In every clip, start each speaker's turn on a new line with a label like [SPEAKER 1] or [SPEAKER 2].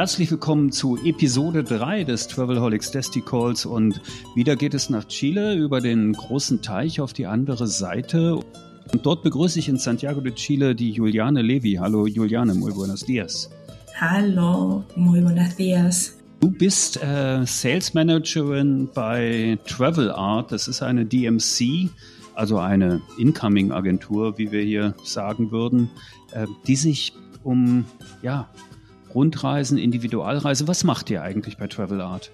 [SPEAKER 1] Herzlich willkommen zu Episode 3 des Travelholics Desti Calls und wieder geht es nach Chile über den großen Teich auf die andere Seite. Und dort begrüße ich in Santiago de Chile die Juliane Levi. Hallo Juliane, muy buenos días.
[SPEAKER 2] Hallo, muy buenos días.
[SPEAKER 1] Du bist äh, Sales Managerin bei Travel Art. Das ist eine DMC, also eine Incoming-Agentur, wie wir hier sagen würden, äh, die sich um ja, Rundreisen, Individualreise. Was macht ihr eigentlich bei Travel Art?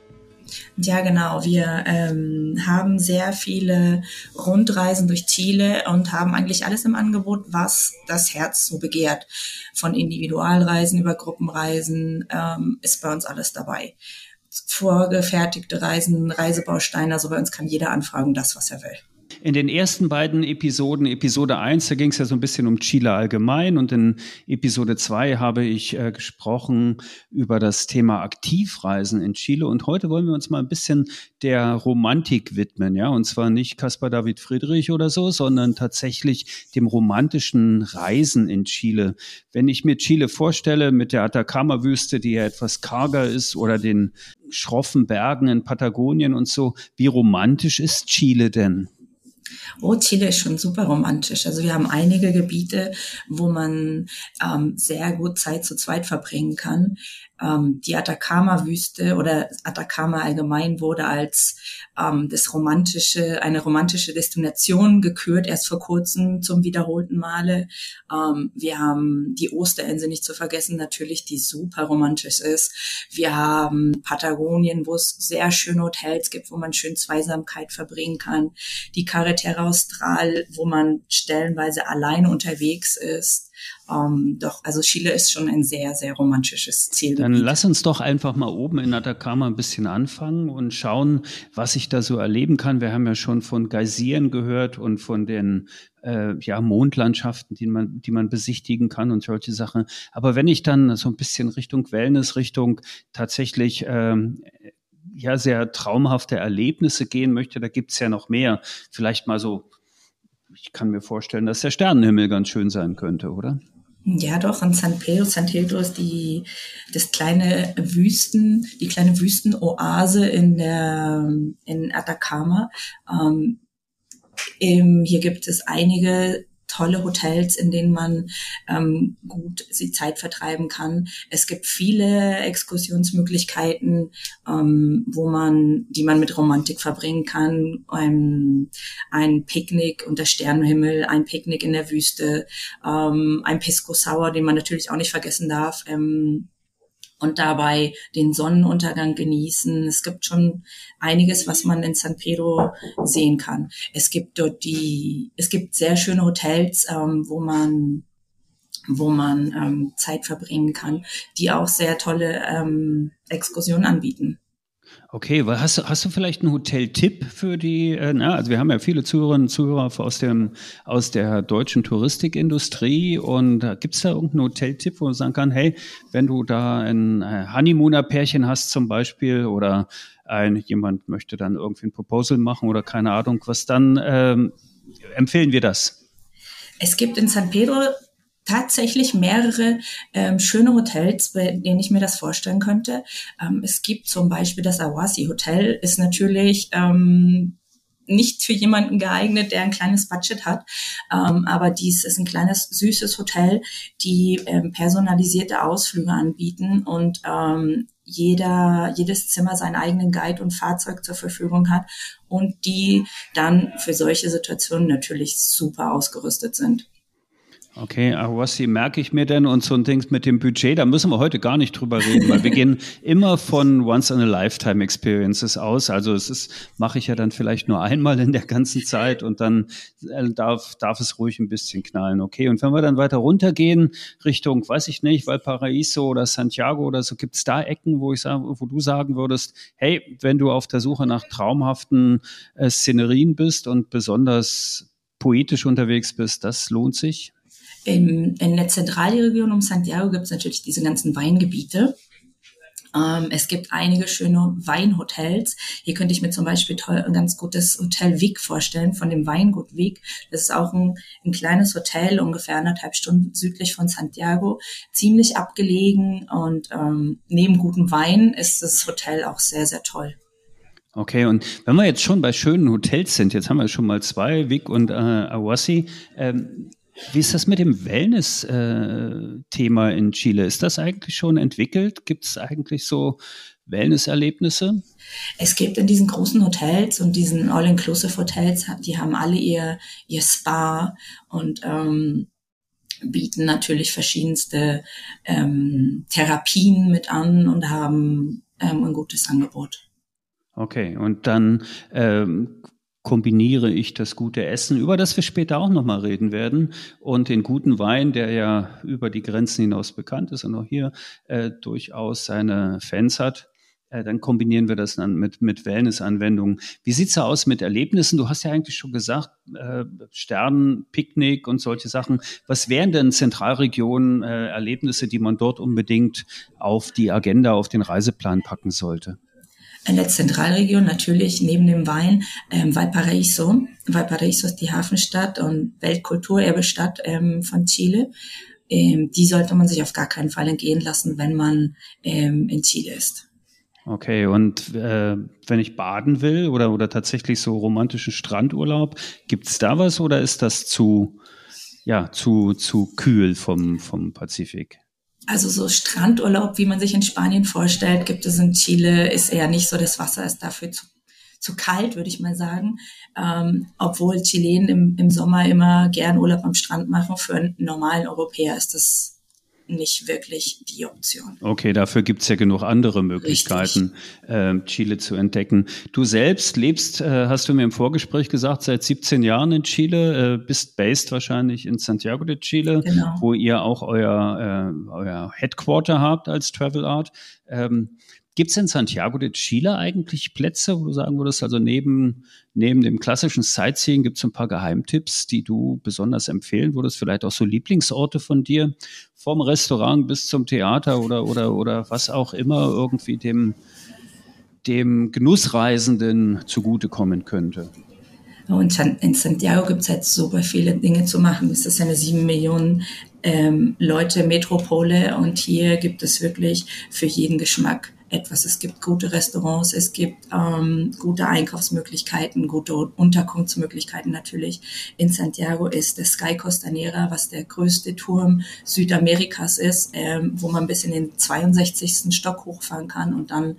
[SPEAKER 2] Ja, genau. Wir ähm, haben sehr viele Rundreisen durch Chile und haben eigentlich alles im Angebot, was das Herz so begehrt. Von Individualreisen über Gruppenreisen ähm, ist bei uns alles dabei. Vorgefertigte Reisen, Reisebausteine, also bei uns kann jeder anfragen, das, was er will.
[SPEAKER 1] In den ersten beiden Episoden, Episode 1, da ging es ja so ein bisschen um Chile allgemein und in Episode 2 habe ich äh, gesprochen über das Thema Aktivreisen in Chile und heute wollen wir uns mal ein bisschen der Romantik widmen, ja, und zwar nicht Caspar David Friedrich oder so, sondern tatsächlich dem romantischen Reisen in Chile. Wenn ich mir Chile vorstelle mit der Atacama-Wüste, die ja etwas karger ist oder den schroffen Bergen in Patagonien und so, wie romantisch ist Chile denn?
[SPEAKER 2] Oh, Chile ist schon super romantisch. Also wir haben einige Gebiete, wo man ähm, sehr gut Zeit zu zweit verbringen kann ähm, die Atacama-Wüste oder Atacama allgemein wurde als ähm, das romantische, eine romantische Destination gekürt, erst vor kurzem zum wiederholten Male. Ähm, wir haben die Osterinsel nicht zu vergessen, natürlich, die super romantisch ist. Wir haben Patagonien, wo es sehr schöne Hotels gibt, wo man schön Zweisamkeit verbringen kann. Die Carretera Austral, wo man stellenweise alleine unterwegs ist. Ähm, doch, also Chile ist schon ein sehr, sehr romantisches Ziel.
[SPEAKER 1] Dann lass uns doch einfach mal oben in Atacama ein bisschen anfangen und schauen, was ich da so erleben kann. Wir haben ja schon von Geysiren gehört und von den äh, ja, Mondlandschaften, die man, die man besichtigen kann und solche Sachen. Aber wenn ich dann so ein bisschen Richtung Wellness, Richtung tatsächlich ähm, ja sehr traumhafte Erlebnisse gehen möchte, da gibt's ja noch mehr. Vielleicht mal so ich kann mir vorstellen, dass der Sternenhimmel ganz schön sein könnte, oder?
[SPEAKER 2] Ja, doch, in San Pedro, San Pedro ist die, das kleine Wüsten, die kleine Wüstenoase in der, in Atacama. Ähm, hier gibt es einige tolle Hotels, in denen man ähm, gut die Zeit vertreiben kann. Es gibt viele Exkursionsmöglichkeiten, ähm, wo man, die man mit Romantik verbringen kann. Ein, ein Picknick unter Sternenhimmel, ein Picknick in der Wüste, ähm, ein Pisco Sour, den man natürlich auch nicht vergessen darf. Ähm, und dabei den Sonnenuntergang genießen. Es gibt schon einiges, was man in San Pedro sehen kann. Es gibt dort die, es gibt sehr schöne Hotels, ähm, wo man wo man ähm, Zeit verbringen kann, die auch sehr tolle ähm, Exkursionen anbieten.
[SPEAKER 1] Okay, hast du, hast du vielleicht einen Hoteltipp für die, äh, na, also wir haben ja viele Zuhörerinnen und Zuhörer aus, dem, aus der deutschen Touristikindustrie und äh, gibt es da irgendeinen Hoteltipp, wo man sagen kann, hey, wenn du da ein äh, Honeymooner-Pärchen hast zum Beispiel oder ein, jemand möchte dann irgendwie ein Proposal machen oder keine Ahnung was, dann ähm, empfehlen wir das.
[SPEAKER 2] Es gibt in San Pedro tatsächlich mehrere ähm, schöne Hotels, bei denen ich mir das vorstellen könnte. Ähm, es gibt zum Beispiel das Awasi Hotel, ist natürlich ähm, nicht für jemanden geeignet, der ein kleines Budget hat. Ähm, aber dies ist ein kleines, süßes Hotel, die ähm, personalisierte Ausflüge anbieten und ähm, jeder, jedes Zimmer seinen eigenen Guide und Fahrzeug zur Verfügung hat und die dann für solche Situationen natürlich super ausgerüstet sind.
[SPEAKER 1] Okay, Awassi merke ich mir denn und so ein Ding mit dem Budget, da müssen wir heute gar nicht drüber reden, weil wir gehen immer von Once in a Lifetime Experiences aus. Also es ist, mache ich ja dann vielleicht nur einmal in der ganzen Zeit und dann äh, darf, darf es ruhig ein bisschen knallen. Okay, und wenn wir dann weiter runtergehen Richtung, weiß ich nicht, Valparaiso oder Santiago oder so, gibt es da Ecken, wo ich sage, wo du sagen würdest, hey, wenn du auf der Suche nach traumhaften äh, Szenerien bist und besonders poetisch unterwegs bist, das lohnt sich?
[SPEAKER 2] In, in der Zentralregion um Santiago gibt es natürlich diese ganzen Weingebiete. Ähm, es gibt einige schöne Weinhotels. Hier könnte ich mir zum Beispiel toll, ein ganz gutes Hotel Wick vorstellen, von dem Weingut Wick. Das ist auch ein, ein kleines Hotel, ungefähr anderthalb Stunden südlich von Santiago, ziemlich abgelegen und ähm, neben gutem Wein ist das Hotel auch sehr, sehr toll.
[SPEAKER 1] Okay, und wenn wir jetzt schon bei schönen Hotels sind, jetzt haben wir schon mal zwei, Vic und äh, Awassi, ähm, wie ist das mit dem Wellness-Thema in Chile? Ist das eigentlich schon entwickelt? Gibt es eigentlich so Wellness-Erlebnisse?
[SPEAKER 2] Es gibt in diesen großen Hotels und diesen All-Inclusive-Hotels, die haben alle ihr, ihr Spa und ähm, bieten natürlich verschiedenste ähm, Therapien mit an und haben ähm, ein gutes Angebot.
[SPEAKER 1] Okay, und dann ähm, kombiniere ich das gute Essen, über das wir später auch nochmal reden werden, und den guten Wein, der ja über die Grenzen hinaus bekannt ist und auch hier äh, durchaus seine Fans hat. Äh, dann kombinieren wir das dann mit, mit Wellness-Anwendungen. Wie sieht's da aus mit Erlebnissen? Du hast ja eigentlich schon gesagt, äh, Sternen, Picknick und solche Sachen. Was wären denn Zentralregionen äh, Erlebnisse, die man dort unbedingt auf die Agenda, auf den Reiseplan packen sollte?
[SPEAKER 2] In der Zentralregion natürlich neben dem Wein ähm, Valparaiso. Valparaiso ist die Hafenstadt und Weltkulturerbestadt ähm, von Chile. Ähm, die sollte man sich auf gar keinen Fall entgehen lassen, wenn man ähm, in Chile ist.
[SPEAKER 1] Okay, und äh, wenn ich baden will oder, oder tatsächlich so romantischen Strandurlaub, gibt's da was oder ist das zu, ja, zu, zu kühl vom, vom Pazifik?
[SPEAKER 2] Also so Strandurlaub, wie man sich in Spanien vorstellt, gibt es in Chile, ist eher nicht so. Das Wasser ist dafür zu, zu kalt, würde ich mal sagen. Ähm, obwohl Chilenen im, im Sommer immer gern Urlaub am Strand machen. Für einen normalen Europäer ist das nicht wirklich die Option.
[SPEAKER 1] Okay, dafür gibt's ja genug andere Möglichkeiten, äh, Chile zu entdecken. Du selbst lebst, äh, hast du mir im Vorgespräch gesagt, seit 17 Jahren in Chile, äh, bist based wahrscheinlich in Santiago de Chile, genau. wo ihr auch euer, äh, euer Headquarter habt als Travel Art. Ähm, Gibt es in Santiago de Chile eigentlich Plätze, wo du sagen würdest, also neben, neben dem klassischen Sightseeing gibt es ein paar Geheimtipps, die du besonders empfehlen würdest? Vielleicht auch so Lieblingsorte von dir, vom Restaurant bis zum Theater oder, oder, oder was auch immer irgendwie dem, dem Genussreisenden zugutekommen könnte?
[SPEAKER 2] Und in Santiago gibt es halt super viele Dinge zu machen. Es ist eine sieben Millionen ähm, Leute Metropole und hier gibt es wirklich für jeden Geschmack etwas. Es gibt gute Restaurants, es gibt ähm, gute Einkaufsmöglichkeiten, gute Unterkunftsmöglichkeiten natürlich. In Santiago ist der Sky Costanera, was der größte Turm Südamerikas ist, ähm, wo man bis in den 62. Stock hochfahren kann und dann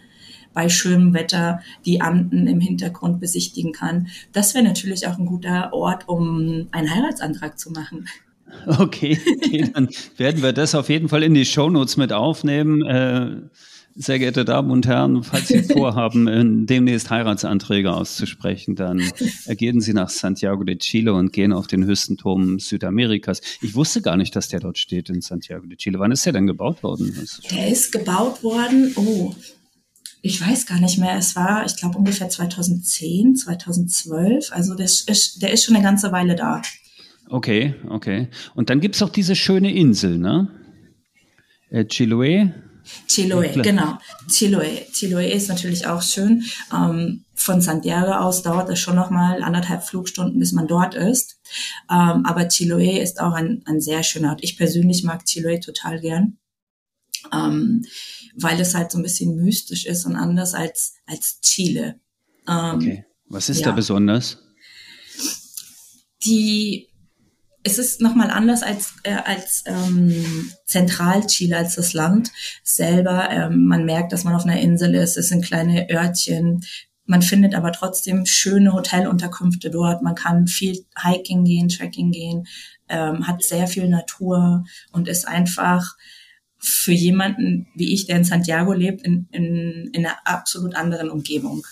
[SPEAKER 2] bei schönem Wetter die Anden im Hintergrund besichtigen kann. Das wäre natürlich auch ein guter Ort, um einen Heiratsantrag zu machen.
[SPEAKER 1] Okay, okay, dann werden wir das auf jeden Fall in die Shownotes mit aufnehmen. Äh sehr geehrte Damen und Herren, falls Sie vorhaben, demnächst Heiratsanträge auszusprechen, dann gehen Sie nach Santiago de Chile und gehen auf den höchsten Turm Südamerikas. Ich wusste gar nicht, dass der dort steht in Santiago de Chile. Wann ist der denn gebaut worden?
[SPEAKER 2] Der ist gebaut worden, oh, ich weiß gar nicht mehr. Es war, ich glaube, ungefähr 2010, 2012. Also der ist, der ist schon eine ganze Weile da.
[SPEAKER 1] Okay, okay. Und dann gibt's auch diese schöne Insel, ne? Äh, Chiloé.
[SPEAKER 2] Chiloé, genau. Chiloé. Chiloé ist natürlich auch schön. Ähm, von Santiago aus dauert es schon nochmal anderthalb Flugstunden, bis man dort ist. Ähm, aber Chiloé ist auch ein, ein sehr schöner Ort. Ich persönlich mag Chiloé total gern. Ähm, weil es halt so ein bisschen mystisch ist und anders als, als Chile.
[SPEAKER 1] Ähm, okay. Was ist ja. da besonders?
[SPEAKER 2] Die es ist nochmal anders als, äh, als ähm, Zentralchile, als das Land selber. Ähm, man merkt, dass man auf einer Insel ist. Es sind kleine Örtchen. man findet aber trotzdem schöne Hotelunterkünfte dort. Man kann viel Hiking gehen, Trekking gehen, ähm, hat sehr viel Natur und ist einfach für jemanden wie ich, der in Santiago lebt, in, in, in einer absolut anderen Umgebung.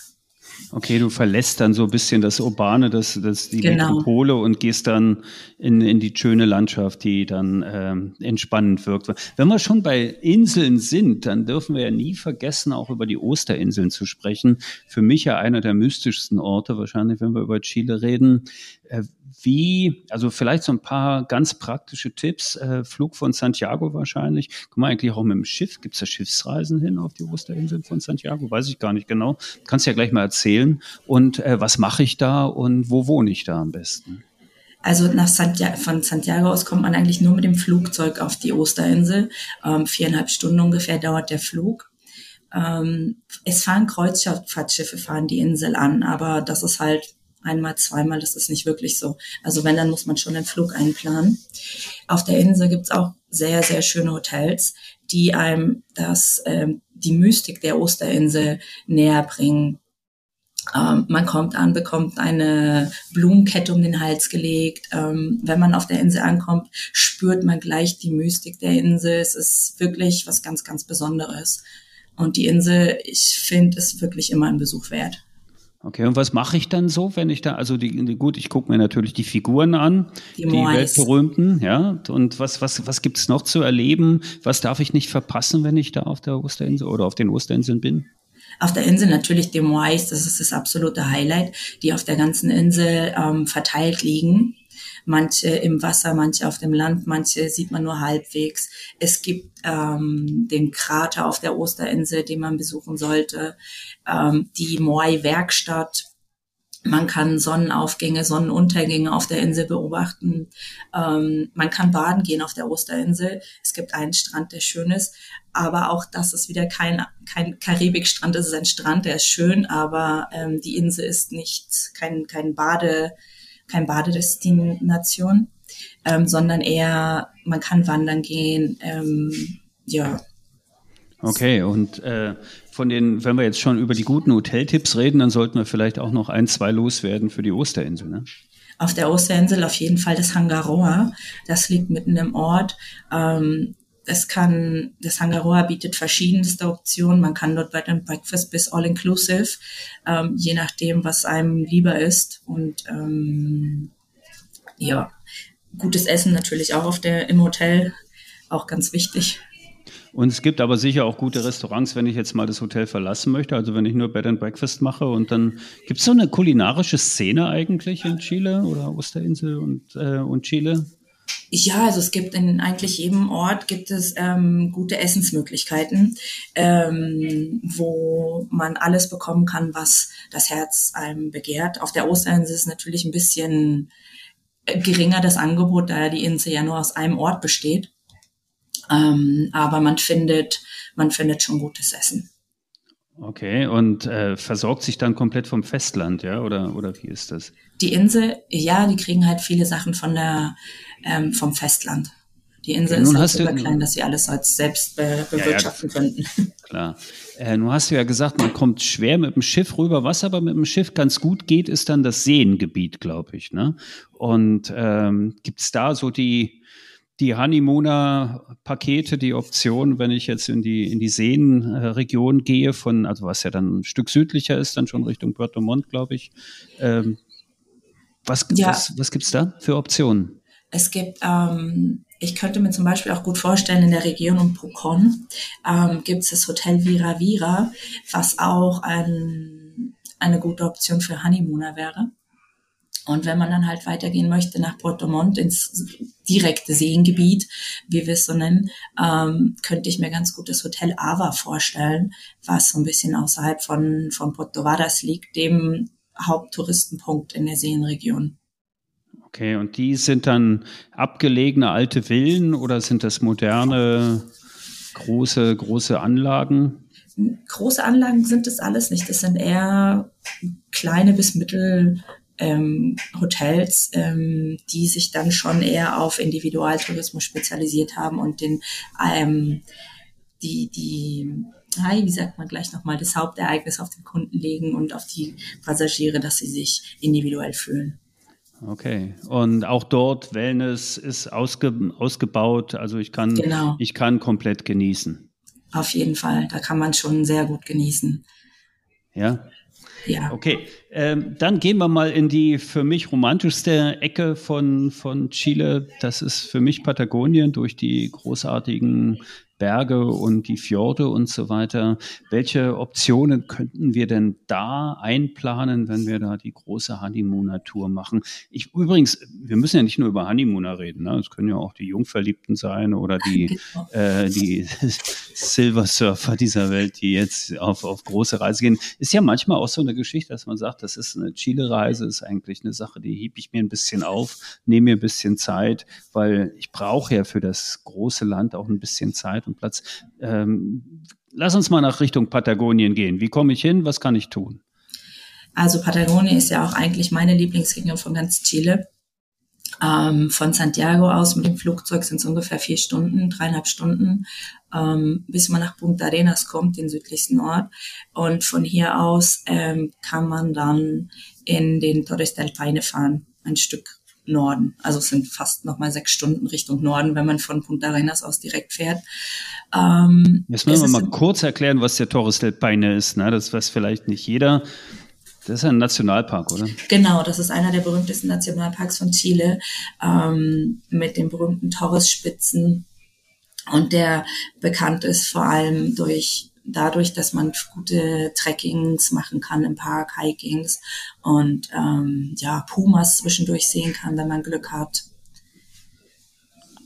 [SPEAKER 1] Okay, du verlässt dann so ein bisschen das Urbane, das, das die genau. Metropole und gehst dann in, in die schöne Landschaft, die dann ähm, entspannend wirkt. Wenn wir schon bei Inseln sind, dann dürfen wir ja nie vergessen, auch über die Osterinseln zu sprechen. Für mich ja einer der mystischsten Orte, wahrscheinlich, wenn wir über Chile reden. Äh, wie, also vielleicht so ein paar ganz praktische Tipps. Äh, Flug von Santiago wahrscheinlich. Kann man eigentlich auch mit dem Schiff? Gibt es da Schiffsreisen hin auf die Osterinseln von Santiago? Weiß ich gar nicht genau. Kannst ja gleich mal erzählen. Und äh, was mache ich da und wo wohne ich da am besten?
[SPEAKER 2] Also nach Santiago, von Santiago aus kommt man eigentlich nur mit dem Flugzeug auf die Osterinsel. Ähm, viereinhalb Stunden ungefähr dauert der Flug. Ähm, es fahren Kreuzfahrtschiffe, fahren die Insel an, aber das ist halt einmal, zweimal, das ist nicht wirklich so. Also wenn, dann muss man schon den Flug einplanen. Auf der Insel gibt's auch sehr, sehr schöne Hotels, die einem das, ähm, die Mystik der Osterinsel näher bringen. Ähm, man kommt an, bekommt eine Blumenkette um den Hals gelegt. Ähm, wenn man auf der Insel ankommt, spürt man gleich die Mystik der Insel. Es ist wirklich was ganz, ganz Besonderes. Und die Insel, ich finde, ist wirklich immer ein Besuch wert.
[SPEAKER 1] Okay, und was mache ich dann so, wenn ich da, also die, gut, ich gucke mir natürlich die Figuren an, die, die weltberühmten, ja, und was, was, was gibt's noch zu erleben? Was darf ich nicht verpassen, wenn ich da auf der Osterinsel oder auf den Osterinseln bin?
[SPEAKER 2] Auf der Insel natürlich die Moais, das ist das absolute Highlight, die auf der ganzen Insel ähm, verteilt liegen manche im Wasser, manche auf dem Land, manche sieht man nur halbwegs. Es gibt ähm, den Krater auf der Osterinsel, den man besuchen sollte, ähm, die Moai-Werkstatt. Man kann Sonnenaufgänge, Sonnenuntergänge auf der Insel beobachten. Ähm, man kann baden gehen auf der Osterinsel. Es gibt einen Strand, der schön ist. Aber auch das ist wieder kein, kein Karibikstrand. Es ist ein Strand, der ist schön, aber ähm, die Insel ist nicht kein, kein Bade, kein Badedestination, ähm, sondern eher, man kann wandern gehen, ähm, ja.
[SPEAKER 1] Okay, und äh, von den, wenn wir jetzt schon über die guten Hoteltipps reden, dann sollten wir vielleicht auch noch ein, zwei loswerden für die Osterinsel, ne?
[SPEAKER 2] Auf der Osterinsel auf jeden Fall das Hangaroa. Das liegt mitten im Ort. Ähm, es kann, das Hangaroa bietet verschiedenste Optionen. Man kann dort Bed and Breakfast bis All-Inclusive, ähm, je nachdem, was einem lieber ist. Und ähm, ja, gutes Essen natürlich auch auf der, im Hotel, auch ganz wichtig.
[SPEAKER 1] Und es gibt aber sicher auch gute Restaurants, wenn ich jetzt mal das Hotel verlassen möchte. Also wenn ich nur Bed and Breakfast mache und dann gibt es so eine kulinarische Szene eigentlich in Chile oder Osterinsel und, äh, und Chile?
[SPEAKER 2] Ja, also es gibt in eigentlich jedem Ort gibt es ähm, gute Essensmöglichkeiten, ähm, wo man alles bekommen kann, was das Herz einem begehrt. Auf der Osterinsel ist natürlich ein bisschen äh, geringer das Angebot, da die Insel ja nur aus einem Ort besteht. Ähm, aber man findet, man findet schon gutes Essen.
[SPEAKER 1] Okay, und äh, versorgt sich dann komplett vom Festland, ja, oder oder wie ist das?
[SPEAKER 2] Die Insel, ja, die kriegen halt viele Sachen von der ähm, vom Festland. Die Insel ja, ist halt so klein, dass sie alles als selbst be bewirtschaften ja, ja, könnten.
[SPEAKER 1] Klar. Äh, nun hast du ja gesagt, man kommt schwer mit dem Schiff rüber. Was aber mit dem Schiff ganz gut geht, ist dann das Seengebiet, glaube ich. Ne? Und ähm, gibt es da so die, die Honeymooner-Pakete, die Option, wenn ich jetzt in die, in die Seenregion gehe, von, also was ja dann ein Stück südlicher ist, dann schon Richtung Puerto Montt, glaube ich. Ähm, was, ja. was, was gibt's da für Optionen?
[SPEAKER 2] Es gibt, ähm, ich könnte mir zum Beispiel auch gut vorstellen, in der Region um Pucón ähm, gibt es das Hotel Vira Vira, was auch ein, eine gute Option für Honeymooner wäre. Und wenn man dann halt weitergehen möchte nach Puerto Montt ins direkte Seengebiet, wie wir es so nennen, ähm, könnte ich mir ganz gut das Hotel Ava vorstellen, was so ein bisschen außerhalb von, von Puerto Varas liegt, dem Haupttouristenpunkt in der Seenregion.
[SPEAKER 1] Okay, und die sind dann abgelegene alte Villen oder sind das moderne, große, große Anlagen?
[SPEAKER 2] Große Anlagen sind es alles nicht. Das sind eher kleine bis mittel ähm, Hotels, ähm, die sich dann schon eher auf Individualtourismus spezialisiert haben und den ähm, die die wie sagt man gleich nochmal, das Hauptereignis auf den Kunden legen und auf die Passagiere, dass sie sich individuell fühlen.
[SPEAKER 1] Okay. Und auch dort Wellness ist ausge, ausgebaut. Also ich kann, genau. ich kann komplett genießen.
[SPEAKER 2] Auf jeden Fall. Da kann man schon sehr gut genießen.
[SPEAKER 1] Ja. Ja. Okay, ähm, dann gehen wir mal in die für mich romantischste Ecke von, von Chile. Das ist für mich Patagonien durch die großartigen Berge und die Fjorde und so weiter. Welche Optionen könnten wir denn da einplanen, wenn wir da die große Honeymooner-Tour machen? Ich übrigens, wir müssen ja nicht nur über Honeymooner reden. Ne? Es können ja auch die Jungverliebten sein oder die, genau. äh, die Silver Surfer dieser Welt, die jetzt auf, auf große Reise gehen. Ist ja manchmal auch so eine Geschichte, dass man sagt, das ist eine Chile-Reise, ist eigentlich eine Sache, die hebe ich mir ein bisschen auf, nehme mir ein bisschen Zeit, weil ich brauche ja für das große Land auch ein bisschen Zeit Platz. Ähm, lass uns mal nach Richtung Patagonien gehen. Wie komme ich hin? Was kann ich tun?
[SPEAKER 2] Also Patagonien ist ja auch eigentlich meine Lieblingsregion von ganz Chile. Ähm, von Santiago aus mit dem Flugzeug sind es ungefähr vier Stunden, dreieinhalb Stunden, ähm, bis man nach Punta Arenas kommt, den südlichsten Ort. Und von hier aus ähm, kann man dann in den Torres del Paine fahren, ein Stück Norden. Also es sind fast nochmal sechs Stunden Richtung Norden, wenn man von Punta Arenas aus direkt fährt.
[SPEAKER 1] Ähm, Jetzt müssen wir mal kurz erklären, was der Torres del Paine ist. Ne? Das weiß vielleicht nicht jeder. Das ist ein Nationalpark, oder?
[SPEAKER 2] Genau, das ist einer der berühmtesten Nationalparks von Chile ähm, mit den berühmten Torres-Spitzen und der bekannt ist vor allem durch dadurch, dass man gute Trekkings machen kann im Park, Hikings und ähm, ja, Pumas zwischendurch sehen kann, wenn man Glück hat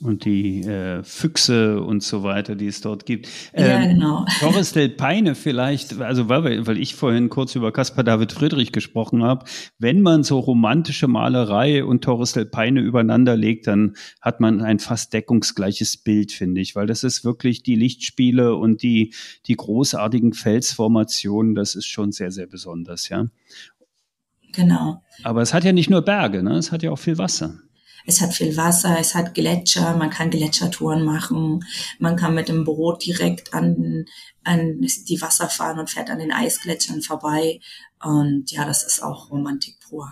[SPEAKER 1] und die äh, Füchse und so weiter, die es dort gibt.
[SPEAKER 2] Ähm, ja, genau.
[SPEAKER 1] Torres del Paine vielleicht, also weil, weil ich vorhin kurz über Caspar David Friedrich gesprochen habe, wenn man so romantische Malerei und Torres del Paine übereinander legt, dann hat man ein fast deckungsgleiches Bild, finde ich, weil das ist wirklich die Lichtspiele und die, die großartigen Felsformationen, das ist schon sehr, sehr besonders, ja.
[SPEAKER 2] Genau.
[SPEAKER 1] Aber es hat ja nicht nur Berge, ne? es hat ja auch viel Wasser.
[SPEAKER 2] Es hat viel Wasser, es hat Gletscher, man kann Gletschertouren machen, man kann mit dem Boot direkt an, an die Wasser fahren und fährt an den Eisgletschern vorbei. Und ja, das ist auch Romantik pur.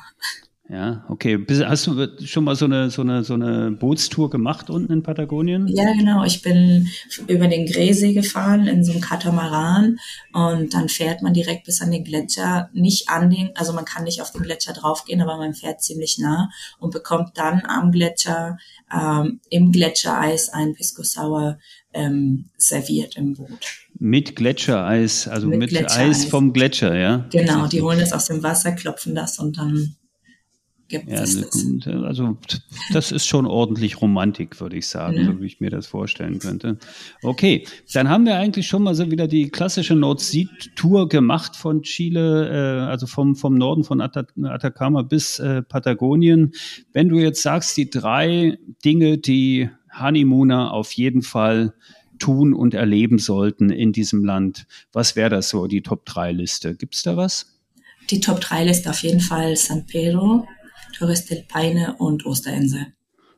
[SPEAKER 1] Ja, okay. Hast du schon mal so eine, so eine, so eine Bootstour gemacht unten in Patagonien?
[SPEAKER 2] Ja, genau. Ich bin über den Gräsee gefahren in so einem Katamaran und dann fährt man direkt bis an den Gletscher, nicht an den, also man kann nicht auf den Gletscher draufgehen, aber man fährt ziemlich nah und bekommt dann am Gletscher, ähm, im Gletschereis ein Pisco Sour ähm, serviert im Boot.
[SPEAKER 1] Mit Gletschereis, also mit, mit Eis vom Gletscher, ja?
[SPEAKER 2] Genau, die holen das aus dem Wasser, klopfen das und dann gibt ja, es das.
[SPEAKER 1] Also das ist schon ordentlich Romantik, würde ich sagen, ja. so wie ich mir das vorstellen könnte. Okay, dann haben wir eigentlich schon mal so wieder die klassische Nord-Süd-Tour gemacht von Chile, äh, also vom, vom Norden von Atacama bis äh, Patagonien. Wenn du jetzt sagst, die drei Dinge, die Honeymooner auf jeden Fall tun und erleben sollten in diesem Land, was wäre das so, die Top-3-Liste? Gibt es da was?
[SPEAKER 2] Die Top-3-Liste auf jeden Fall San Pedro, Paine und Osterinsel.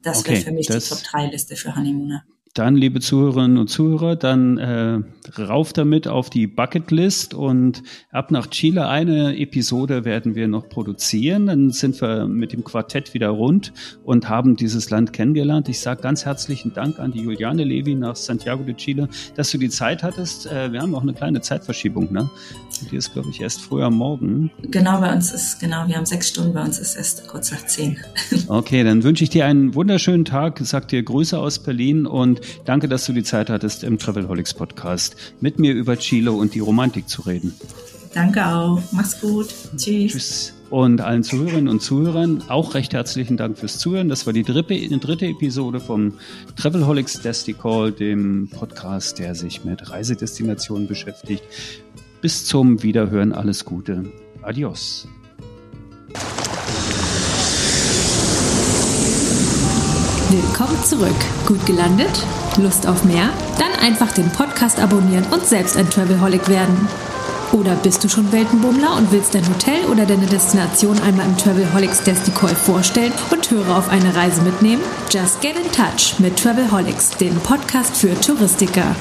[SPEAKER 2] Das okay, wäre für mich die Top-3-Liste für Honeymooner.
[SPEAKER 1] Dann, liebe Zuhörerinnen und Zuhörer, dann äh, rauf damit auf die Bucketlist und ab nach Chile eine Episode werden wir noch produzieren. Dann sind wir mit dem Quartett wieder rund und haben dieses Land kennengelernt. Ich sage ganz herzlichen Dank an die Juliane Levi nach Santiago de Chile, dass du die Zeit hattest. Äh, wir haben auch eine kleine Zeitverschiebung, ne? Die ist, glaube ich, erst früh am Morgen.
[SPEAKER 2] Genau, bei uns ist, genau, wir haben sechs Stunden, bei uns ist erst kurz nach zehn.
[SPEAKER 1] Okay, dann wünsche ich dir einen wunderschönen Tag, sag dir Grüße aus Berlin und danke, dass du die Zeit hattest, im Travelholics Podcast mit mir über Chile und die Romantik zu reden.
[SPEAKER 2] Danke auch. Mach's gut. Tschüss. Tschüss.
[SPEAKER 1] Und allen Zuhörerinnen und Zuhörern auch recht herzlichen Dank fürs Zuhören. Das war die dritte, die dritte Episode vom Travelholics Desti Call, dem Podcast, der sich mit Reisedestinationen beschäftigt. Bis zum Wiederhören. Alles Gute. Adios.
[SPEAKER 3] Willkommen zurück. Gut gelandet? Lust auf mehr? Dann einfach den Podcast abonnieren und selbst ein Travelholic werden. Oder bist du schon Weltenbummler und willst dein Hotel oder deine Destination einmal im Travelholics Desticall vorstellen und Hörer auf eine Reise mitnehmen? Just get in touch mit Travelholics, dem Podcast für Touristiker.